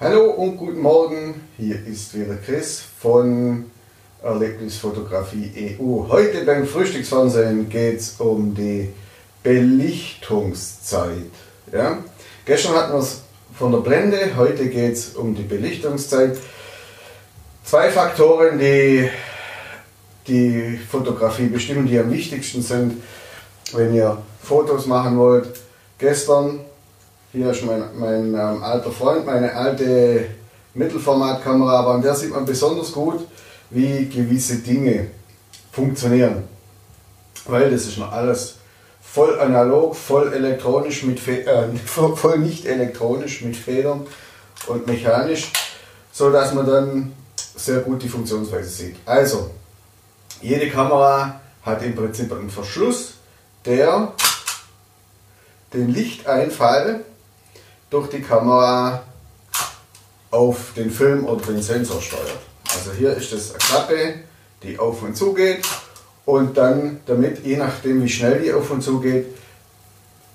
Hallo und guten Morgen, hier ist wieder Chris von Erlebnisfotografie EU. Heute beim Frühstücksfernsehen geht es um die Belichtungszeit. Ja? Gestern hatten wir es von der Blende, heute geht es um die Belichtungszeit. Zwei Faktoren, die die Fotografie bestimmen, die am wichtigsten sind, wenn ihr Fotos machen wollt. Gestern hier ist mein, mein ähm, alter Freund, meine alte Mittelformatkamera, aber an der sieht man besonders gut, wie gewisse Dinge funktionieren. Weil das ist noch alles voll analog, voll elektronisch mit äh, voll nicht elektronisch mit Federn und mechanisch, so dass man dann sehr gut die Funktionsweise sieht. Also, jede Kamera hat im Prinzip einen Verschluss, der den Lichteinfall durch die Kamera auf den Film oder den Sensor steuert. Also hier ist das eine Klappe, die auf und zu geht und dann damit, je nachdem wie schnell die auf und zu geht,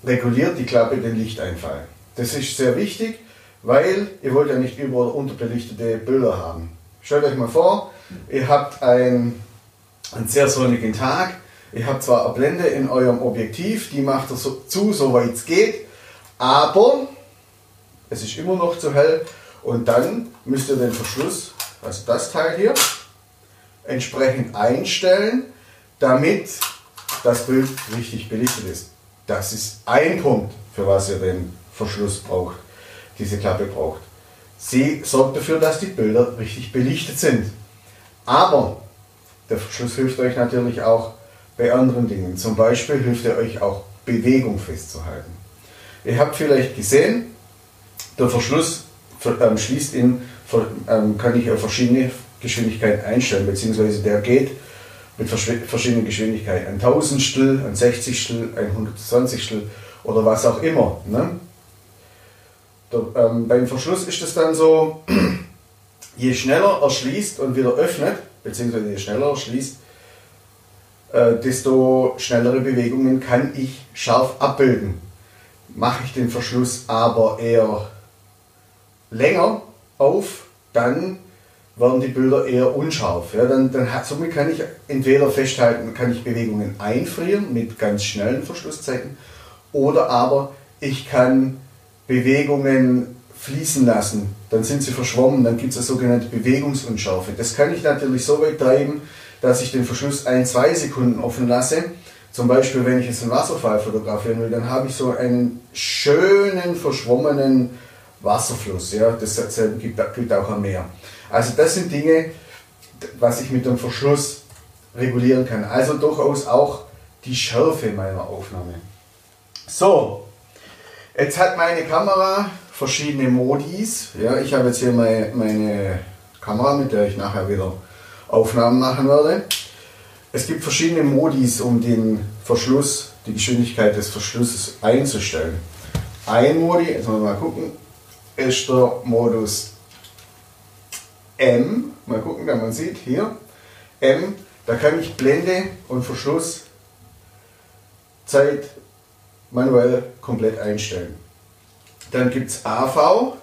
reguliert die Klappe den Lichteinfall. Das ist sehr wichtig, weil ihr wollt ja nicht über- oder unterbelichtete Bilder haben. Stellt euch mal vor, ihr habt ein, einen sehr sonnigen Tag, ihr habt zwar eine Blende in eurem Objektiv, die macht er so, zu, soweit es geht, aber es ist immer noch zu hell und dann müsst ihr den Verschluss, also das Teil hier, entsprechend einstellen, damit das Bild richtig belichtet ist. Das ist ein Punkt, für was ihr den Verschluss braucht, diese Klappe braucht. Sie sorgt dafür, dass die Bilder richtig belichtet sind. Aber der Verschluss hilft euch natürlich auch bei anderen Dingen. Zum Beispiel hilft er euch auch Bewegung festzuhalten. Ihr habt vielleicht gesehen, der Verschluss ähm, schließt in, ähm, kann ich auf verschiedene Geschwindigkeiten einstellen, beziehungsweise der geht mit verschiedenen Geschwindigkeiten. Ein Tausendstel, ein Sechzigstel, ein Hundertzwanzigstel oder was auch immer. Ne? Der, ähm, beim Verschluss ist es dann so, je schneller er schließt und wieder öffnet, beziehungsweise je schneller er schließt, äh, desto schnellere Bewegungen kann ich scharf abbilden. Mache ich den Verschluss aber eher länger auf, dann werden die Bilder eher unscharf. Ja, dann, dann, somit kann ich entweder festhalten, kann ich Bewegungen einfrieren mit ganz schnellen Verschlusszeiten oder aber ich kann Bewegungen fließen lassen. Dann sind sie verschwommen, dann gibt es eine sogenannte Bewegungsunschärfe. Das kann ich natürlich so weit treiben, dass ich den Verschluss ein, zwei Sekunden offen lasse. Zum Beispiel, wenn ich jetzt einen Wasserfall fotografieren will, dann habe ich so einen schönen, verschwommenen Wasserfluss. Ja? Dasselbe gilt auch am Meer. Also das sind Dinge, was ich mit dem Verschluss regulieren kann. Also durchaus auch die Schärfe meiner Aufnahme. So, jetzt hat meine Kamera verschiedene Modis. Ja, ich habe jetzt hier meine, meine Kamera, mit der ich nachher wieder Aufnahmen machen werde. Es gibt verschiedene Modis, um den Verschluss, die Geschwindigkeit des Verschlusses einzustellen. Ein Modi, jetzt mal, mal gucken, ist der Modus M. Mal gucken, da man sieht hier. M, da kann ich Blende und Verschlusszeit manuell komplett einstellen. Dann gibt es AV.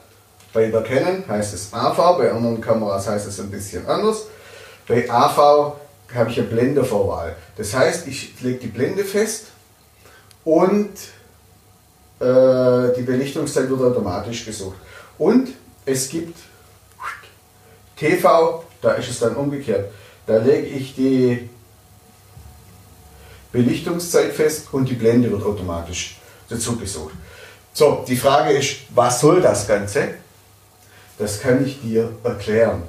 Bei der Canon heißt es AV, bei anderen Kameras heißt es ein bisschen anders. Bei AV habe ich eine Blendervorwahl. Das heißt, ich lege die Blende fest und äh, die Belichtungszeit wird automatisch gesucht. Und es gibt TV, da ist es dann umgekehrt. Da lege ich die Belichtungszeit fest und die Blende wird automatisch dazu gesucht. So, die Frage ist, was soll das Ganze? Das kann ich dir erklären.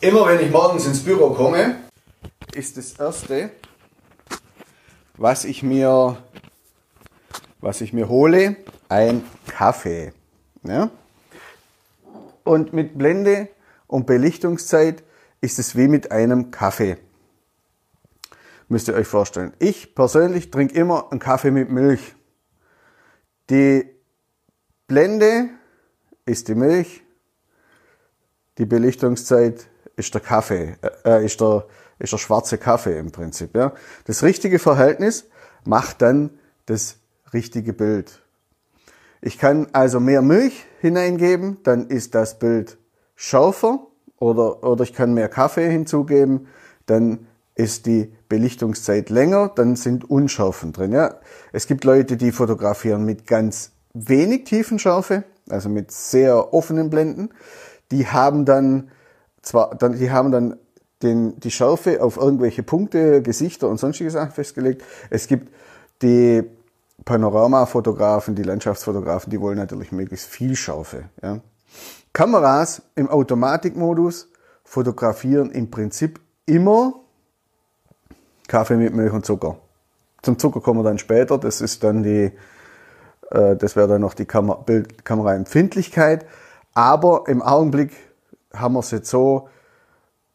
Immer wenn ich morgens ins Büro komme, ist das erste, was ich mir, was ich mir hole, ein Kaffee. Ja? Und mit Blende und Belichtungszeit ist es wie mit einem Kaffee. Müsst ihr euch vorstellen. Ich persönlich trinke immer einen Kaffee mit Milch. Die Blende ist die Milch, die Belichtungszeit ist der Kaffee, äh, ist, der, ist der schwarze Kaffee im Prinzip. Ja. Das richtige Verhältnis macht dann das richtige Bild. Ich kann also mehr Milch hineingeben, dann ist das Bild schärfer oder, oder ich kann mehr Kaffee hinzugeben, dann ist die Belichtungszeit länger, dann sind Unschärfen drin. Ja. Es gibt Leute, die fotografieren mit ganz wenig Tiefenschärfe, also mit sehr offenen Blenden. Die haben dann zwar, dann, die haben dann den, die Schärfe auf irgendwelche Punkte, Gesichter und sonstige Sachen festgelegt. Es gibt die Panoramafotografen, die Landschaftsfotografen, die wollen natürlich möglichst viel Schärfe. Ja. Kameras im Automatikmodus fotografieren im Prinzip immer Kaffee mit Milch und Zucker. Zum Zucker kommen wir dann später. Das ist dann die, äh, das wäre dann noch die Kamer Bildkameraempfindlichkeit. Aber im Augenblick haben wir es jetzt so,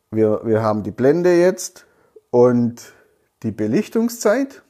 wir, wir haben die Blende jetzt und die Belichtungszeit.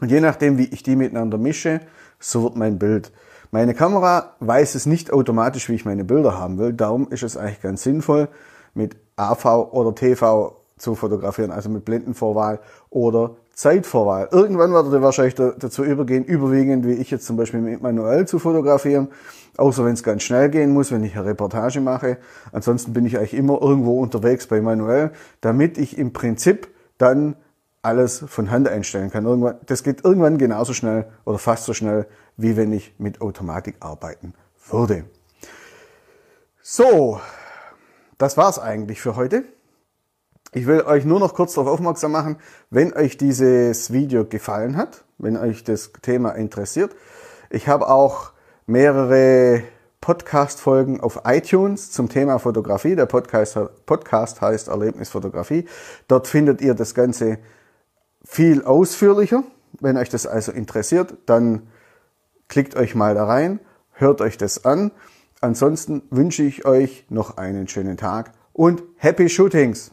Und je nachdem, wie ich die miteinander mische, so wird mein Bild. Meine Kamera weiß es nicht automatisch, wie ich meine Bilder haben will. Darum ist es eigentlich ganz sinnvoll, mit AV oder TV zu fotografieren, also mit Blendenvorwahl oder Zeitvorwahl. Irgendwann werdet ihr wahrscheinlich dazu übergehen, überwiegend, wie ich jetzt zum Beispiel mit manuell zu fotografieren, außer wenn es ganz schnell gehen muss, wenn ich eine Reportage mache. Ansonsten bin ich eigentlich immer irgendwo unterwegs bei manuell, damit ich im Prinzip dann alles von Hand einstellen kann. Irgendwann, das geht irgendwann genauso schnell oder fast so schnell, wie wenn ich mit Automatik arbeiten würde. So, das war's eigentlich für heute. Ich will euch nur noch kurz darauf aufmerksam machen, wenn euch dieses Video gefallen hat, wenn euch das Thema interessiert. Ich habe auch mehrere Podcast-Folgen auf iTunes zum Thema Fotografie. Der Podcast, Podcast heißt Erlebnisfotografie. Dort findet ihr das Ganze viel ausführlicher. Wenn euch das also interessiert, dann klickt euch mal da rein, hört euch das an. Ansonsten wünsche ich euch noch einen schönen Tag und Happy Shootings!